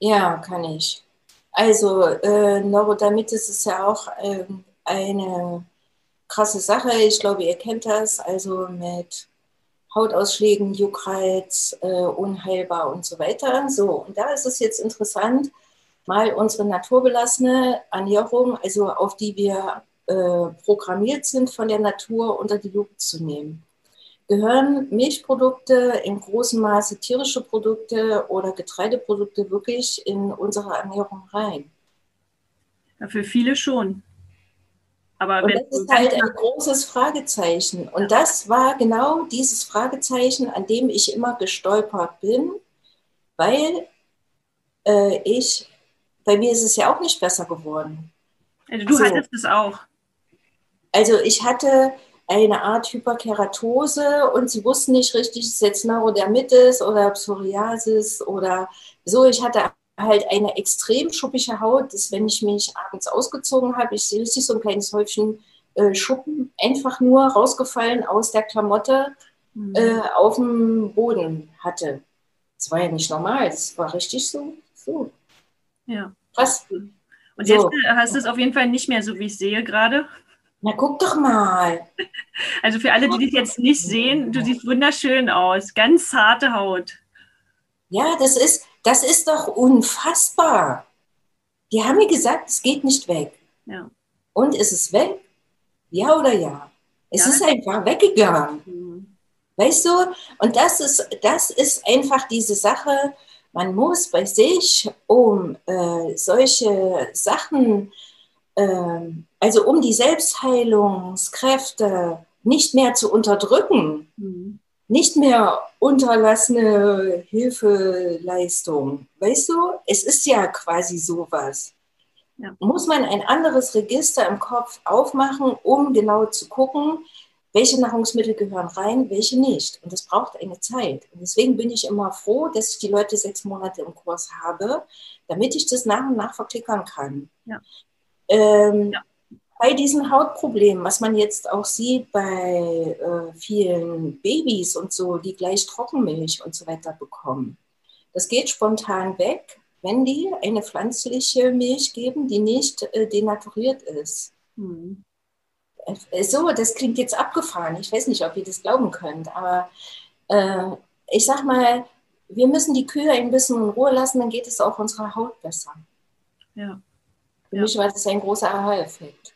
Ja, kann ich. Also äh, Neurodermitis ist ja auch äh, eine krasse Sache. Ich glaube, ihr kennt das. Also mit Hautausschlägen, Juckreiz, äh, unheilbar und so weiter. So, und da ist es jetzt interessant, mal unsere naturbelassene Ernährung, also auf die wir äh, programmiert sind von der Natur, unter die Lupe zu nehmen gehören Milchprodukte in großem Maße tierische Produkte oder Getreideprodukte wirklich in unsere Ernährung rein? Ja, für viele schon. Aber und das ist halt ein großes Fragezeichen. Und das war genau dieses Fragezeichen, an dem ich immer gestolpert bin, weil äh, ich, bei mir ist es ja auch nicht besser geworden. Also du so. hattest es auch. Also ich hatte eine Art Hyperkeratose und sie wussten nicht richtig, ist es jetzt Neurodermitis oder Psoriasis oder so. Ich hatte halt eine extrem schuppige Haut, dass wenn ich mich abends ausgezogen habe, ich sehe richtig so ein kleines Häufchen äh, Schuppen einfach nur rausgefallen aus der Klamotte mhm. äh, auf dem Boden hatte. Das war ja nicht normal, das war richtig so. so. Ja. Krass. Und so. jetzt hast du es auf jeden Fall nicht mehr so, wie ich sehe gerade. Na, guck doch mal. Also für alle, die dich jetzt nicht sehen, du siehst wunderschön aus. Ganz zarte Haut. Ja, das ist, das ist doch unfassbar. Die haben mir gesagt, es geht nicht weg. Ja. Und ist es weg? Ja oder ja? Es ja. ist einfach weggegangen. Mhm. Weißt du? Und das ist, das ist einfach diese Sache, man muss bei sich, um äh, solche Sachen ähm, also um die Selbstheilungskräfte nicht mehr zu unterdrücken, mhm. Nicht mehr unterlassene Hilfeleistung. Weißt du, es ist ja quasi sowas. Ja. Muss man ein anderes Register im Kopf aufmachen, um genau zu gucken, welche Nahrungsmittel gehören rein, welche nicht. Und das braucht eine Zeit. Und deswegen bin ich immer froh, dass ich die Leute sechs Monate im Kurs habe, damit ich das nach und nach verklickern kann. Ja. Ähm, ja. Bei diesen Hautproblemen, was man jetzt auch sieht bei äh, vielen Babys und so, die gleich Trockenmilch und so weiter bekommen, das geht spontan weg, wenn die eine pflanzliche Milch geben, die nicht äh, denaturiert ist. Hm. Äh, so, das klingt jetzt abgefahren. Ich weiß nicht, ob ihr das glauben könnt, aber äh, ich sag mal, wir müssen die Kühe ein bisschen in Ruhe lassen, dann geht es auch unserer Haut besser. Ja. Für ja. mich war das ein großer Aha-Effekt.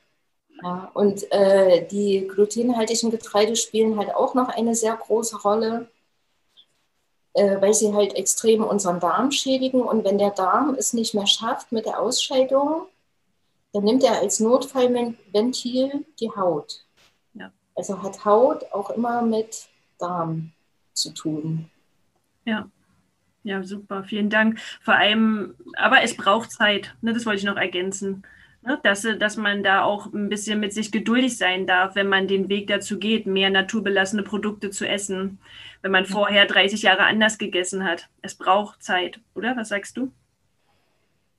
Ja, und äh, die glutenhaltigen Getreide spielen halt auch noch eine sehr große Rolle, äh, weil sie halt extrem unseren Darm schädigen. Und wenn der Darm es nicht mehr schafft mit der Ausscheidung, dann nimmt er als Notfallventil die Haut. Ja. Also hat Haut auch immer mit Darm zu tun. Ja. Ja, super, vielen Dank. Vor allem, aber es braucht Zeit, ne, das wollte ich noch ergänzen. Ne, dass, dass man da auch ein bisschen mit sich geduldig sein darf, wenn man den Weg dazu geht, mehr naturbelassene Produkte zu essen, wenn man vorher 30 Jahre anders gegessen hat. Es braucht Zeit, oder? Was sagst du?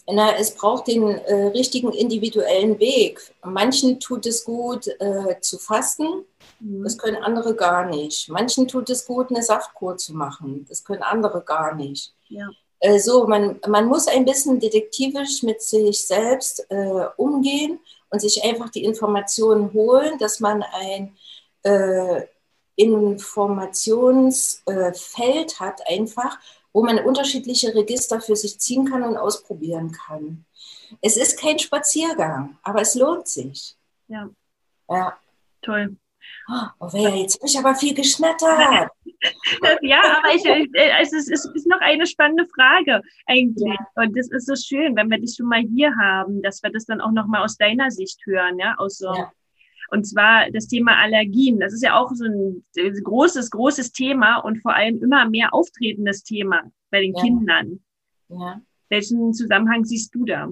Na, es braucht den äh, richtigen individuellen Weg. Manchen tut es gut äh, zu fasten, mhm. das können andere gar nicht. Manchen tut es gut, eine Saftkur zu machen, das können andere gar nicht. Ja. Äh, so, man, man muss ein bisschen detektivisch mit sich selbst äh, umgehen und sich einfach die Informationen holen, dass man ein äh, Informationsfeld hat einfach, wo man unterschiedliche Register für sich ziehen kann und ausprobieren kann. Es ist kein Spaziergang, aber es lohnt sich. Ja. Ja. Toll. Oh, jetzt habe ich aber viel geschnattert. ja, aber ich, äh, es, ist, ist noch eine spannende Frage eigentlich. Ja. Und das ist so schön, wenn wir dich schon mal hier haben, dass wir das dann auch noch mal aus deiner Sicht hören, ja, aus so ja. Und zwar das Thema Allergien. Das ist ja auch so ein großes, großes Thema und vor allem immer mehr auftretendes Thema bei den ja. Kindern. Ja. Welchen Zusammenhang siehst du da?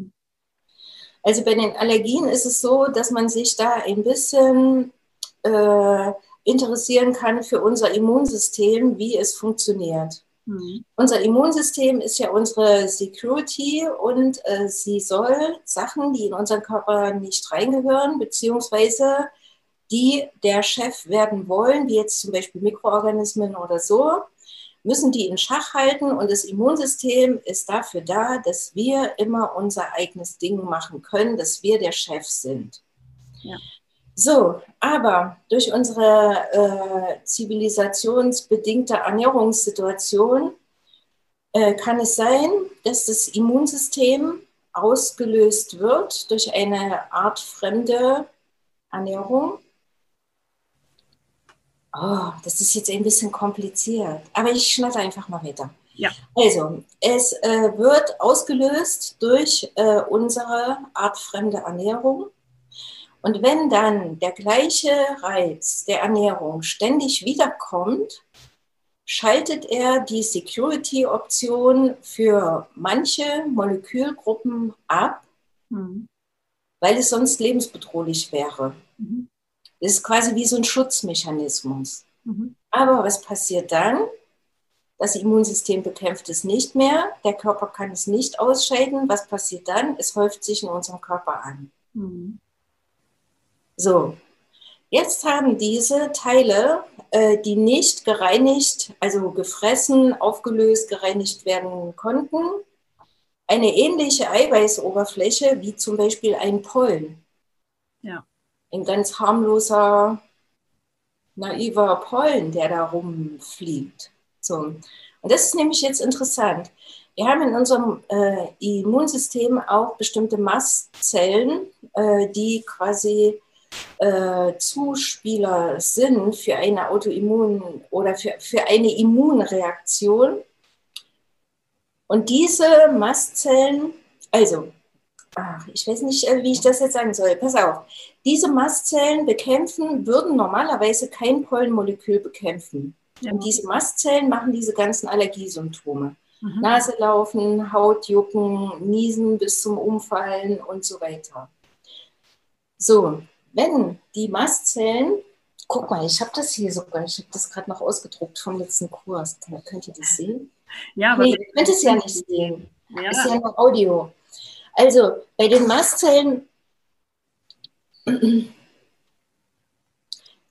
Also bei den Allergien ist es so, dass man sich da ein bisschen äh, interessieren kann für unser Immunsystem, wie es funktioniert. Mhm. Unser Immunsystem ist ja unsere Security und äh, sie soll Sachen, die in unseren Körper nicht reingehören, beziehungsweise die der Chef werden wollen, wie jetzt zum Beispiel Mikroorganismen oder so, müssen die in Schach halten und das Immunsystem ist dafür da, dass wir immer unser eigenes Ding machen können, dass wir der Chef sind. Ja. So, aber durch unsere äh, zivilisationsbedingte Ernährungssituation äh, kann es sein, dass das Immunsystem ausgelöst wird durch eine Art fremde Ernährung. Oh, das ist jetzt ein bisschen kompliziert, aber ich schnatter einfach mal weiter. Ja. Also, es äh, wird ausgelöst durch äh, unsere artfremde Ernährung. Und wenn dann der gleiche Reiz der Ernährung ständig wiederkommt, schaltet er die Security-Option für manche Molekülgruppen ab, mhm. weil es sonst lebensbedrohlich wäre. Mhm. Das ist quasi wie so ein Schutzmechanismus. Mhm. Aber was passiert dann? Das Immunsystem bekämpft es nicht mehr, der Körper kann es nicht ausscheiden. Was passiert dann? Es häuft sich in unserem Körper an. So, jetzt haben diese Teile, äh, die nicht gereinigt, also gefressen, aufgelöst, gereinigt werden konnten, eine ähnliche Eiweißoberfläche wie zum Beispiel ein Pollen. Ja. Ein ganz harmloser, naiver Pollen, der da rumfliegt. So. Und das ist nämlich jetzt interessant. Wir haben in unserem äh, Immunsystem auch bestimmte Mastzellen, äh, die quasi äh, Zuspieler sind für eine Autoimmun- oder für, für eine Immunreaktion. Und diese Mastzellen, also, ach, ich weiß nicht, äh, wie ich das jetzt sagen soll, pass auf, diese Mastzellen bekämpfen, würden normalerweise kein Pollenmolekül bekämpfen. Ja. Und diese Mastzellen machen diese ganzen Allergiesymptome. Mhm. Nase laufen, Haut jucken, Niesen bis zum Umfallen und so weiter. So, wenn die Mastzellen, guck mal, ich habe das hier sogar, ich habe das gerade noch ausgedruckt vom letzten Kurs. Könnt ihr das sehen? Ja, aber nee, ihr könnt es ja nicht sehen. Ja. Ist ja nur Audio. Also bei den Mastzellen,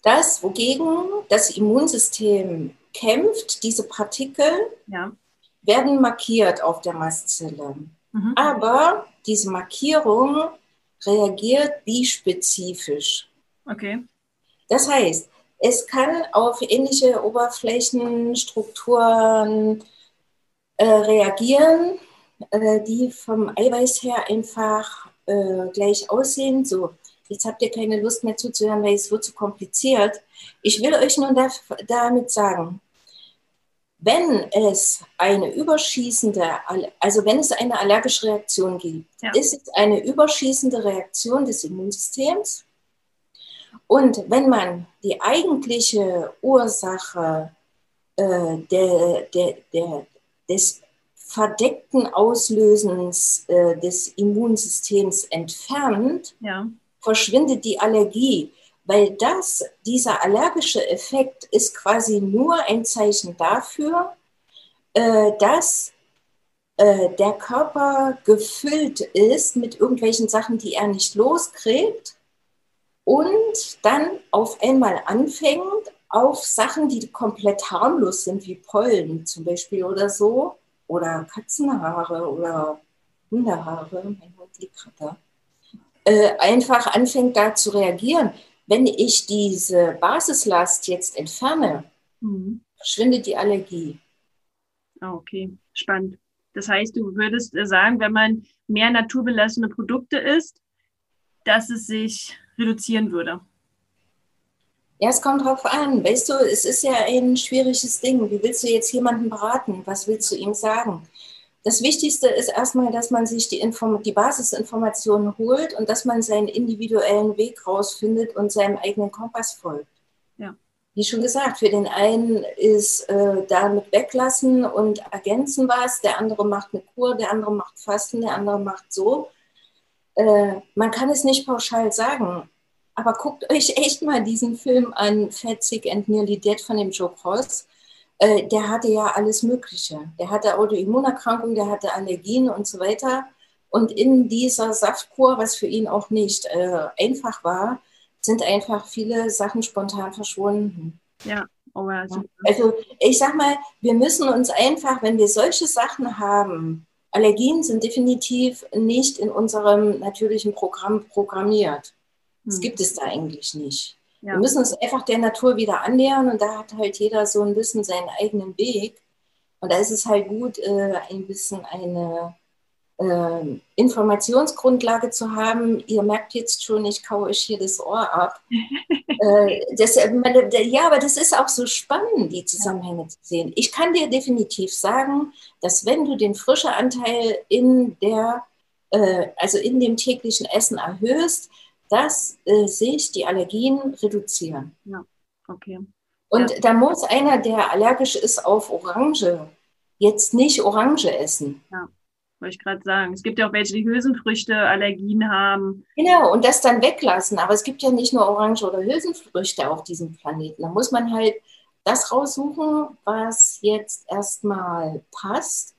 das, wogegen das Immunsystem kämpft, diese Partikel, ja. werden markiert auf der Mastzelle. Mhm. Aber diese Markierung reagiert bispezifisch. Okay. Das heißt, es kann auf ähnliche Oberflächenstrukturen äh, reagieren, äh, die vom Eiweiß her einfach äh, gleich aussehen. So, jetzt habt ihr keine Lust mehr zuzuhören, weil es wird zu kompliziert. Ich will euch nun da, damit sagen, wenn es eine überschießende, also wenn es eine allergische Reaktion gibt, ja. ist es eine überschießende Reaktion des Immunsystems. Und wenn man die eigentliche Ursache äh, der, der, der, des verdeckten Auslösens äh, des Immunsystems entfernt, ja. verschwindet die Allergie weil das, dieser allergische Effekt ist quasi nur ein Zeichen dafür, äh, dass äh, der Körper gefüllt ist mit irgendwelchen Sachen, die er nicht loskriegt und dann auf einmal anfängt, auf Sachen, die komplett harmlos sind, wie Pollen zum Beispiel oder so, oder Katzenhaare oder Hundehaare, mein Hund liegt gerade da, äh, einfach anfängt da zu reagieren. Wenn ich diese Basislast jetzt entferne, mhm. verschwindet die Allergie. Ah, okay, spannend. Das heißt, du würdest äh, sagen, wenn man mehr naturbelassene Produkte isst, dass es sich reduzieren würde. Ja, es kommt drauf an. Weißt du, es ist ja ein schwieriges Ding. Wie willst du jetzt jemanden beraten? Was willst du ihm sagen? Das Wichtigste ist erstmal, dass man sich die, Inform die Basisinformationen holt und dass man seinen individuellen Weg rausfindet und seinem eigenen Kompass folgt. Ja. Wie schon gesagt, für den einen ist äh, damit weglassen und ergänzen was, der andere macht eine Kur, der andere macht Fasten, der andere macht so. Äh, man kann es nicht pauschal sagen. Aber guckt euch echt mal diesen Film an, Fat, Sick and Nearly Dead von dem Joe Cross. Äh, der hatte ja alles Mögliche. Der hatte Autoimmunerkrankungen, der hatte Allergien und so weiter. Und in dieser Saftkur, was für ihn auch nicht äh, einfach war, sind einfach viele Sachen spontan verschwunden. Ja, oh ja, Also ich sag mal, wir müssen uns einfach, wenn wir solche Sachen haben, Allergien sind definitiv nicht in unserem natürlichen Programm programmiert. Das hm. gibt es da eigentlich nicht. Ja. Wir müssen uns einfach der Natur wieder annähern und da hat halt jeder so ein bisschen seinen eigenen Weg. Und da ist es halt gut, äh, ein bisschen eine äh, Informationsgrundlage zu haben. Ihr merkt jetzt schon, ich kaue euch hier das Ohr ab. äh, das, ja, aber das ist auch so spannend, die Zusammenhänge zu sehen. Ich kann dir definitiv sagen, dass wenn du den frische Anteil in der, äh, also in dem täglichen Essen erhöhst, dass äh, sich die Allergien reduzieren. Ja, okay. Und ja. da muss einer, der allergisch ist auf Orange, jetzt nicht Orange essen. Ja, wollte ich gerade sagen. Es gibt ja auch welche, die Hülsenfrüchte Allergien haben. Genau, und das dann weglassen. Aber es gibt ja nicht nur Orange oder Hülsenfrüchte auf diesem Planeten. Da muss man halt das raussuchen, was jetzt erstmal passt.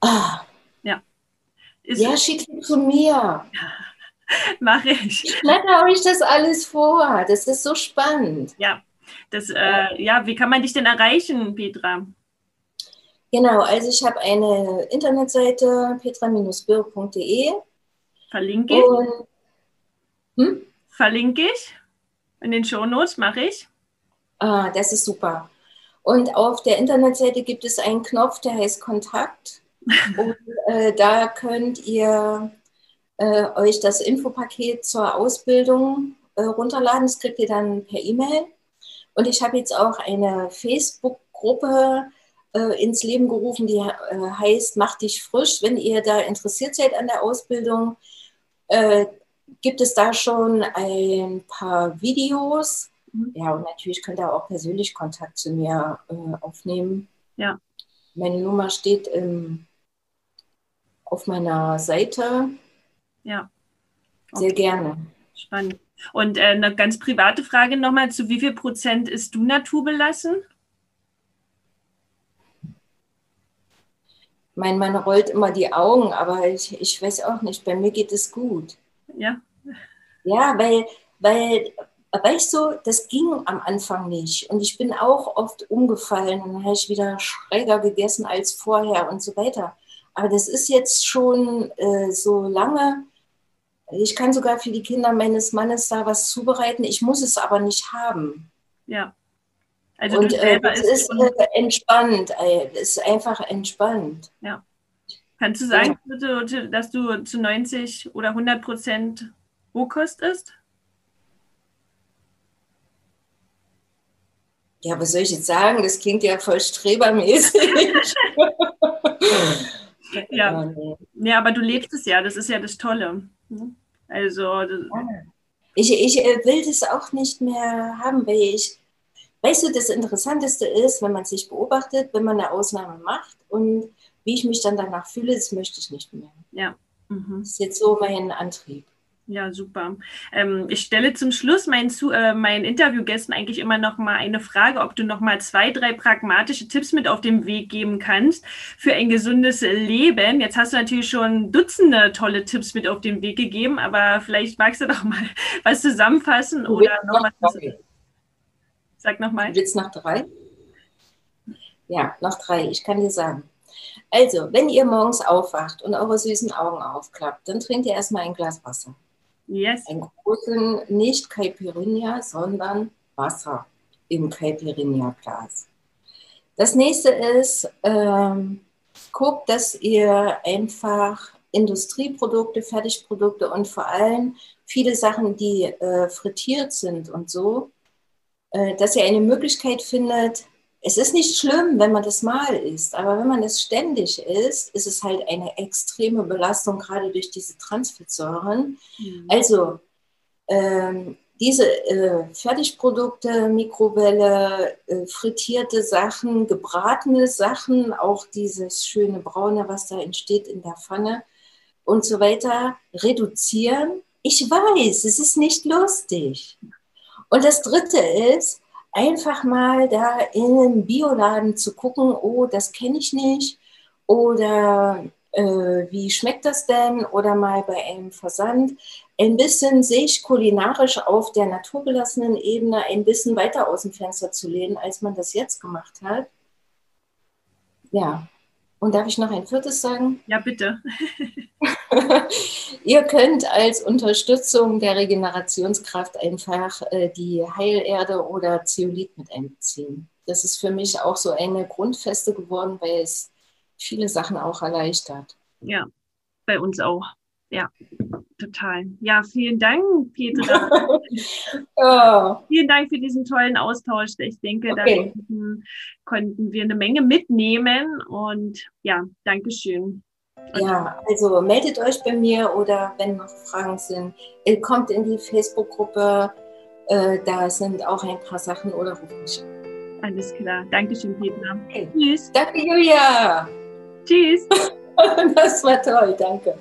Ah. Ja. Ist ja, schick sie zu mir. Ja. Mache ich. Ich blätter euch das alles vor. Das ist so spannend. Ja. Das, äh, ja, wie kann man dich denn erreichen, Petra? Genau, also ich habe eine Internetseite petra-birk.de. Verlinke ich. Und, hm? Verlinke ich. In den Shownotes mache ich. Ah, das ist super. Und auf der Internetseite gibt es einen Knopf, der heißt Kontakt. Und äh, da könnt ihr äh, euch das Infopaket zur Ausbildung äh, runterladen. Das kriegt ihr dann per E-Mail. Und ich habe jetzt auch eine Facebook-Gruppe äh, ins Leben gerufen, die äh, heißt Mach dich frisch. Wenn ihr da interessiert seid an der Ausbildung, äh, gibt es da schon ein paar Videos. Mhm. Ja, und natürlich könnt ihr auch persönlich Kontakt zu mir äh, aufnehmen. Ja. Meine Nummer steht im, auf meiner Seite. Ja. Okay. Sehr gerne. Spannend. Und äh, eine ganz private Frage nochmal: Zu wie viel Prozent ist du naturbelassen? Mein Mann rollt immer die Augen, aber ich, ich weiß auch nicht, bei mir geht es gut. Ja. Ja, weil, weil, weißt du, das ging am Anfang nicht. Und ich bin auch oft umgefallen und dann habe ich wieder schräger gegessen als vorher und so weiter. Aber das ist jetzt schon äh, so lange ich kann sogar für die Kinder meines Mannes da was zubereiten. Ich muss es aber nicht haben. Ja. Also und äh, es ist äh, entspannt. Es ist einfach entspannt. Ja. Kannst du sagen, ja. dass du zu 90 oder 100 Prozent Rohkost isst? Ja, was soll ich jetzt sagen? Das klingt ja voll strebermäßig. ja. ja, aber du lebst es ja. Das ist ja das Tolle. Also. Ich, ich äh, will das auch nicht mehr haben, weil ich, weißt du, das Interessanteste ist, wenn man sich beobachtet, wenn man eine Ausnahme macht und wie ich mich dann danach fühle, das möchte ich nicht mehr. Ja. Mhm. Das ist jetzt so mein Antrieb. Ja, super. Ähm, ich stelle zum Schluss meinen, zu, äh, meinen Interviewgästen eigentlich immer noch mal eine Frage, ob du noch mal zwei, drei pragmatische Tipps mit auf den Weg geben kannst für ein gesundes Leben. Jetzt hast du natürlich schon Dutzende tolle Tipps mit auf den Weg gegeben, aber vielleicht magst du doch mal was zusammenfassen du oder noch was. Sag noch mal. Willst noch drei? Ja, noch drei. Ich kann dir sagen. Also, wenn ihr morgens aufwacht und eure süßen Augen aufklappt, dann trinkt ihr erstmal ein Glas Wasser. Yes. Einen großen, nicht Caipirinha, sondern Wasser im Caipirinha-Glas. Das nächste ist, ähm, guckt, dass ihr einfach Industrieprodukte, Fertigprodukte und vor allem viele Sachen, die äh, frittiert sind und so, äh, dass ihr eine Möglichkeit findet, es ist nicht schlimm, wenn man das mal isst, aber wenn man es ständig isst, ist es halt eine extreme Belastung, gerade durch diese Transfettsäuren. Mhm. Also ähm, diese äh, Fertigprodukte, Mikrowelle, äh, frittierte Sachen, gebratene Sachen, auch dieses schöne Braune, was da entsteht in der Pfanne und so weiter, reduzieren. Ich weiß, es ist nicht lustig. Und das Dritte ist, einfach mal da in einem Bioladen zu gucken, oh, das kenne ich nicht. Oder äh, wie schmeckt das denn? Oder mal bei einem Versand ein bisschen sich kulinarisch auf der naturbelassenen Ebene ein bisschen weiter aus dem Fenster zu lehnen, als man das jetzt gemacht hat. Ja, und darf ich noch ein viertes sagen? Ja, bitte. Ihr könnt als Unterstützung der Regenerationskraft einfach äh, die Heilerde oder Zeolit mit einbeziehen. Das ist für mich auch so eine Grundfeste geworden, weil es viele Sachen auch erleichtert. Ja, bei uns auch. Ja, total. Ja, vielen Dank, Petra. ja. Vielen Dank für diesen tollen Austausch. Ich denke, okay. da konnten, wir eine Menge mitnehmen und ja, Dankeschön. Ja, also meldet euch bei mir oder wenn noch Fragen sind, kommt in die Facebook-Gruppe. Äh, da sind auch ein paar Sachen oder ruft mich Alles klar. Dankeschön, Petra. Okay. Tschüss. Danke, Julia. Tschüss. das war toll. Danke.